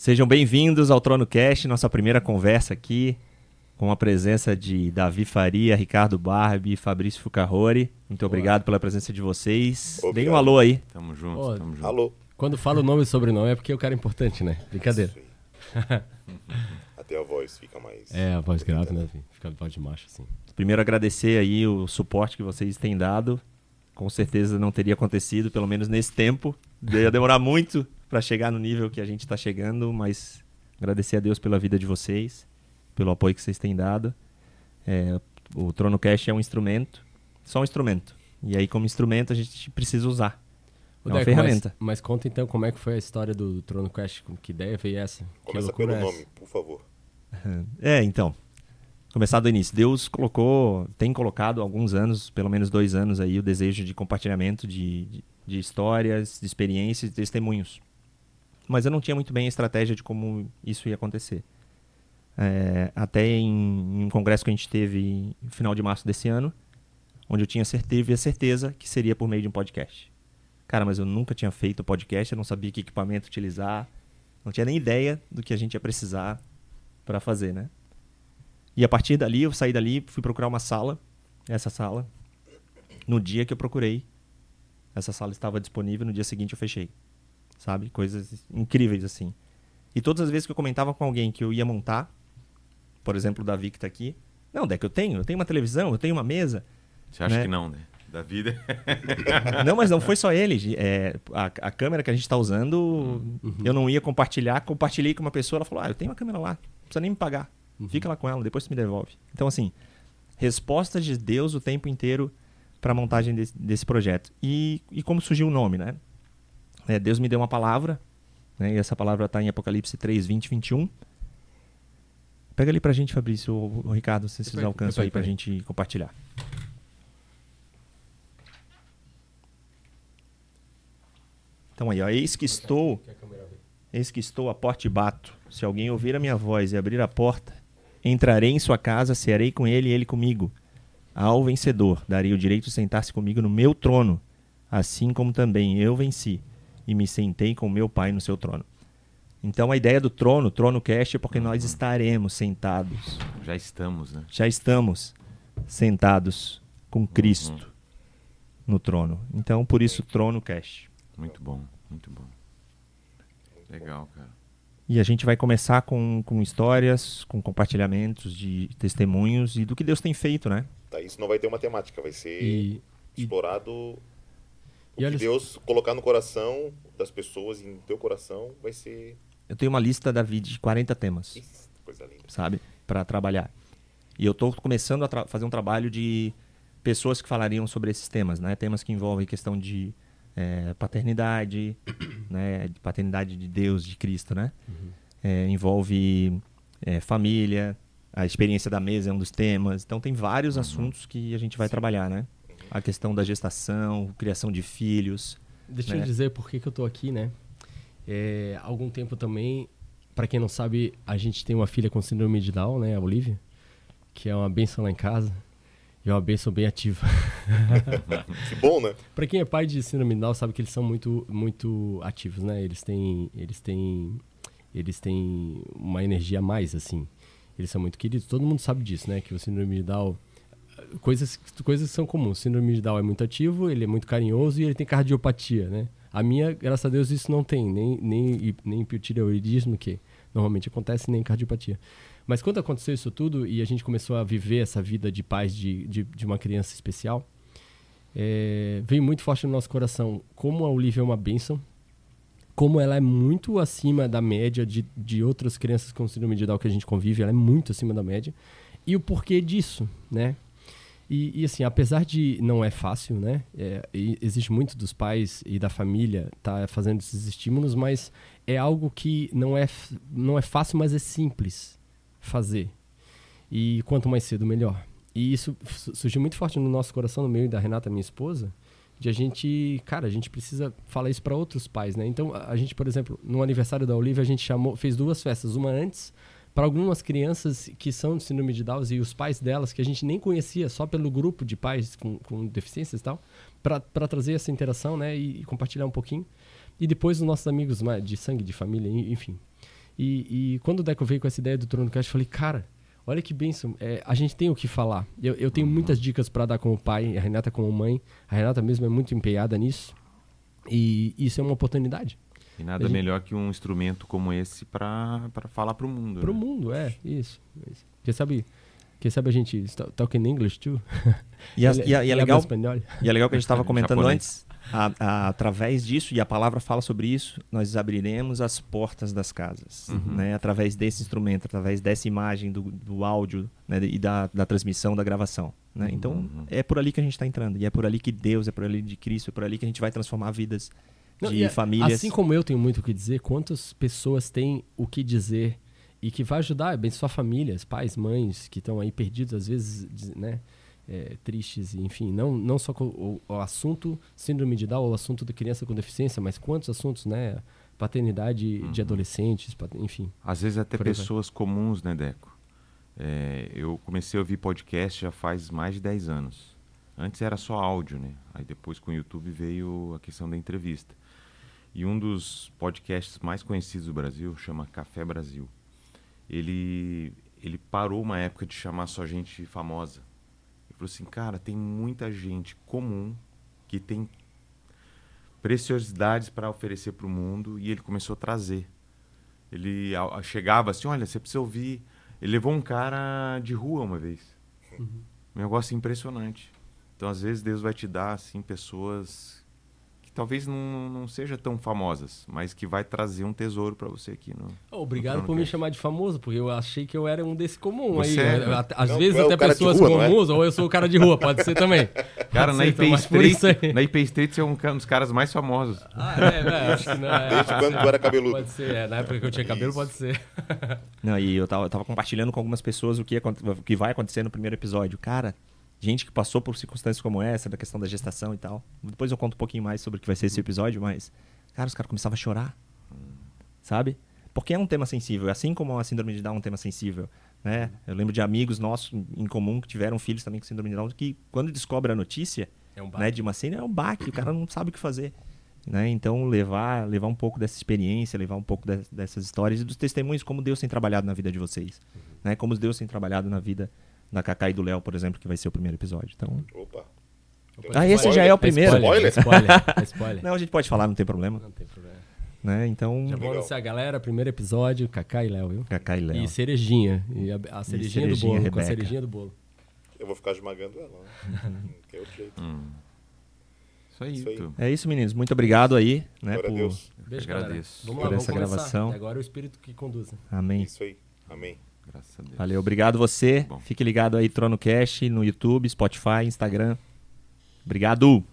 Sejam bem-vindos ao Trono Cast, nossa primeira conversa aqui, com a presença de Davi Faria, Ricardo Barbie e Fabrício Fucarrori. Muito obrigado pela presença de vocês. Deem um alô aí. Tamo junto, Ô, tamo junto. Alô. Quando fala o nome e sobrenome é porque o cara é importante, né? Brincadeira. Até a voz fica mais. É, a voz grave, né? Fica a voz de macho, assim. Primeiro agradecer aí o suporte que vocês têm dado. Com certeza não teria acontecido, pelo menos nesse tempo. Ia demorar muito para chegar no nível que a gente está chegando, mas agradecer a Deus pela vida de vocês, pelo apoio que vocês têm dado. É, o Trono Cash é um instrumento, só um instrumento. E aí, como instrumento, a gente precisa usar. Ô, É uma Deco, ferramenta. Mas, mas conta então como é que foi a história do Trono Quest, que ideia veio essa? que Começa pelo é essa? nome, por favor. É, então. Começar do início. Deus colocou, tem colocado há alguns anos, pelo menos dois anos aí, o desejo de compartilhamento de, de, de histórias, de experiências, de testemunhos. Mas eu não tinha muito bem a estratégia de como isso ia acontecer. É, até em, em um congresso que a gente teve no final de março desse ano, onde eu tinha certeza, certeza que seria por meio de um podcast. Cara, mas eu nunca tinha feito podcast, eu não sabia que equipamento utilizar, não tinha nem ideia do que a gente ia precisar para fazer, né? E a partir dali, eu saí dali, fui procurar uma sala, essa sala. No dia que eu procurei, essa sala estava disponível, no dia seguinte eu fechei. Sabe? Coisas incríveis assim. E todas as vezes que eu comentava com alguém que eu ia montar, por exemplo, o Davi que tá aqui, não, Deck, eu tenho, eu tenho uma televisão, eu tenho uma mesa. Você acha né? que não, né? Da vida. Não, mas não foi só ele. É, a, a câmera que a gente está usando, eu não ia compartilhar. Compartilhei com uma pessoa, ela falou: Ah, eu tenho uma câmera lá, não precisa nem me pagar. Fica lá com ela, depois tu me devolve. Então, assim, resposta de Deus o tempo inteiro para a montagem desse, desse projeto. E, e como surgiu o nome, né? É, Deus me deu uma palavra, né? E essa palavra está em Apocalipse 3, 20, 21. Pega ali pra gente, Fabrício, ou, ou Ricardo, se vocês alcançam aí pra depois. gente compartilhar. Então aí, ó, eis que estou, eis que estou à porta e bato. Se alguém ouvir a minha voz e abrir a porta, entrarei em sua casa, cearei com ele e ele comigo. Ao vencedor darei o direito de sentar-se comigo no meu trono, assim como também eu venci e me sentei com meu pai no seu trono. Então a ideia do trono, trono cast, é porque nós estaremos sentados Já estamos, né? já estamos sentados com Cristo no trono. Então, por isso, trono cash. Muito bom, muito bom. Legal, cara. E a gente vai começar com, com histórias, com compartilhamentos de testemunhos e do que Deus tem feito, né? Tá, isso não vai ter uma temática, vai ser E, explorado. E olha que Deus colocar no coração das pessoas, e no teu coração, vai ser. Eu tenho uma lista, Davi, de 40 temas, Ih, coisa linda. sabe? Para trabalhar. E eu estou começando a fazer um trabalho de pessoas que falariam sobre esses temas, né? Temas que envolvem questão de eh, paternidade, né? De paternidade de Deus, de Cristo, né? É, envolve é, família, a experiência da mesa é um dos temas. Então tem vários assuntos que a gente vai trabalhar, né? A questão da gestação, criação de filhos. Deixa né? eu dizer por que, que eu tô aqui, né? É, há algum tempo também, para quem não sabe, a gente tem uma filha com síndrome de Down, né? A Olivia, que é uma benção lá em casa. E é uma benção bem ativa. Que bom, né? Para quem é pai de síndrome de Down, sabe que eles são muito, muito ativos, né? Eles têm, eles têm, eles têm uma energia a mais, assim. Eles são muito queridos. Todo mundo sabe disso, né? Que o síndrome de Down, coisas, coisas são comuns. Síndrome de Down é muito ativo, ele é muito carinhoso e ele tem cardiopatia, né? A minha, graças a Deus, isso não tem, nem, nem, nem hipotireoidismo, que normalmente acontece, nem cardiopatia. Mas quando aconteceu isso tudo e a gente começou a viver essa vida de paz de, de, de uma criança especial, é, veio muito forte no nosso coração como a Olivia é uma bênção, como ela é muito acima da média de, de outras crianças com síndrome de Down que a gente convive, ela é muito acima da média, e o porquê disso, né? E, e, assim, apesar de não é fácil, né? É, existe muito dos pais e da família tá fazendo esses estímulos, mas é algo que não é, não é fácil, mas é simples fazer. E quanto mais cedo, melhor. E isso su- surgiu muito forte no nosso coração, no meu e da Renata, minha esposa, de a gente, cara, a gente precisa falar isso para outros pais, né? Então, a a gente, por exemplo, no aniversário da Olivia, a gente chamou, fez duas festas, uma antes para algumas crianças que são de síndrome de Down e os pais delas, que a gente nem conhecia, só pelo grupo de pais com, com deficiências e tal, para trazer essa interação, né, e, e compartilhar um pouquinho. E depois os nossos amigos mais de sangue, de família, en- enfim. E, e quando o Deco veio com essa ideia do Trono Cast, eu falei, cara, olha que bênção. É, a gente tem o que falar. Eu, eu tenho muitas dicas para dar como pai, a Renata como mãe. A Renata mesmo é muito empenhada nisso. E isso é uma oportunidade. E nada gente- melhor que um instrumento como esse para falar para o mundo. Pro né? mundo, é, isso. Quem sabe, quem sabe a gente está talking English too? E, a- e a- e é legal, e é legal que a gente estava comentando antes, a- a- através disso, e a palavra fala sobre isso, nós abriremos as portas das casas. Uhum. Né? Através desse instrumento, através dessa imagem do, do áudio né? e da, da transmissão, da gravação. Né? Então, Uhum. é por ali que a gente está entrando. E é por ali que Deus, é por ali de Cristo, é por ali que a gente vai transformar vidas Não, de é- famílias. Assim como eu tenho muito o que dizer, quantas pessoas têm o que dizer e que vai ajudar, abençoar famílias, pais, mães que estão aí perdidos, às vezes, né? é, tristes, enfim, não, não só com o, o assunto síndrome de Down ou o assunto da criança com deficiência, mas quantos assuntos, né? Paternidade de adolescentes, enfim. Às vezes até pessoas comuns, né, Deco? É, eu comecei a ouvir podcast já faz mais de 10 anos. Antes era só áudio, né? Aí depois com o YouTube veio a questão da entrevista. E um dos podcasts mais conhecidos do Brasil chama Café Brasil. Ele, ele parou uma época de chamar só gente famosa. Ele falou assim, cara, tem muita gente comum que tem preciosidades para oferecer para o mundo e ele começou a trazer. Ele a- a- chegava assim, olha, você precisa ouvir. Ele levou um cara de rua uma vez. Um negócio impressionante. Então, às vezes, Deus vai te dar, assim, pessoas que talvez não, não sejam tão famosas, mas que vai trazer um tesouro para você aqui. No, Obrigado no por me chamar de famoso, porque eu achei que eu era um desse comum Você aí. é, né? né? Às Não, vezes é o até pessoas rua, é? comuns, ou eu sou o cara de rua, pode ser também. Cara, Pode na ser, IP, então, isso Street, na IP Street você é um, um dos caras mais famosos. Ah, é, é, acho que não é. Desde quando tu era cabeludo. Pode ser, é, na época que eu tinha cabelo, pode ser. Não, e eu tava, eu tava compartilhando com algumas pessoas o que, ia o que vai acontecer no primeiro episódio. Cara, gente que passou por circunstâncias como essa, da questão da gestação e tal. Depois eu conto um pouquinho mais sobre o que vai ser esse episódio, mas, cara, os caras começavam a chorar. Sabe? Porque é um tema sensível. Assim como a síndrome de Down é um tema sensível. Né? Eu lembro de amigos nossos em comum que tiveram filhos também com síndrome de Down, que quando descobre a notícia É um né, de uma cena, é um baque, o cara não sabe o que fazer. Né? Então, levar, levar um pouco dessa experiência, levar um pouco des- dessas histórias e dos testemunhos, como Deus tem trabalhado na vida de vocês. Né? Como Deus tem trabalhado na vida da Cacá e do Léo, por exemplo, que vai ser o primeiro episódio. Então, Opa. Ah, esse já é o primeiro. Spoiler, é spoiler, é spoiler. não, a gente pode falar, não tem problema. Não tem problema. Né? Então, Já vou anunciar a galera, primeiro episódio, Kaká e Léo, viu? Cacá e Léo. E cerejinha. E a, a cerejinha, do cerejinha, bolo, com a Rebeca. cerejinha do bolo. Eu vou ficar esmagando ela, né? Que é outro jeito. Hum. Isso aí, Isso aí. É isso, meninos. Muito obrigado aí. Né, Glória a por... Deus. Beijo, agradeço. Vamos por lá, vamos essa começar. gravação. E agora é o espírito que conduz. né? Amém. Isso aí. Amém. Graças a Deus. Valeu, obrigado você. Bom. Fique ligado aí, Trono Cash, no YouTube, Spotify, Instagram. Obrigado.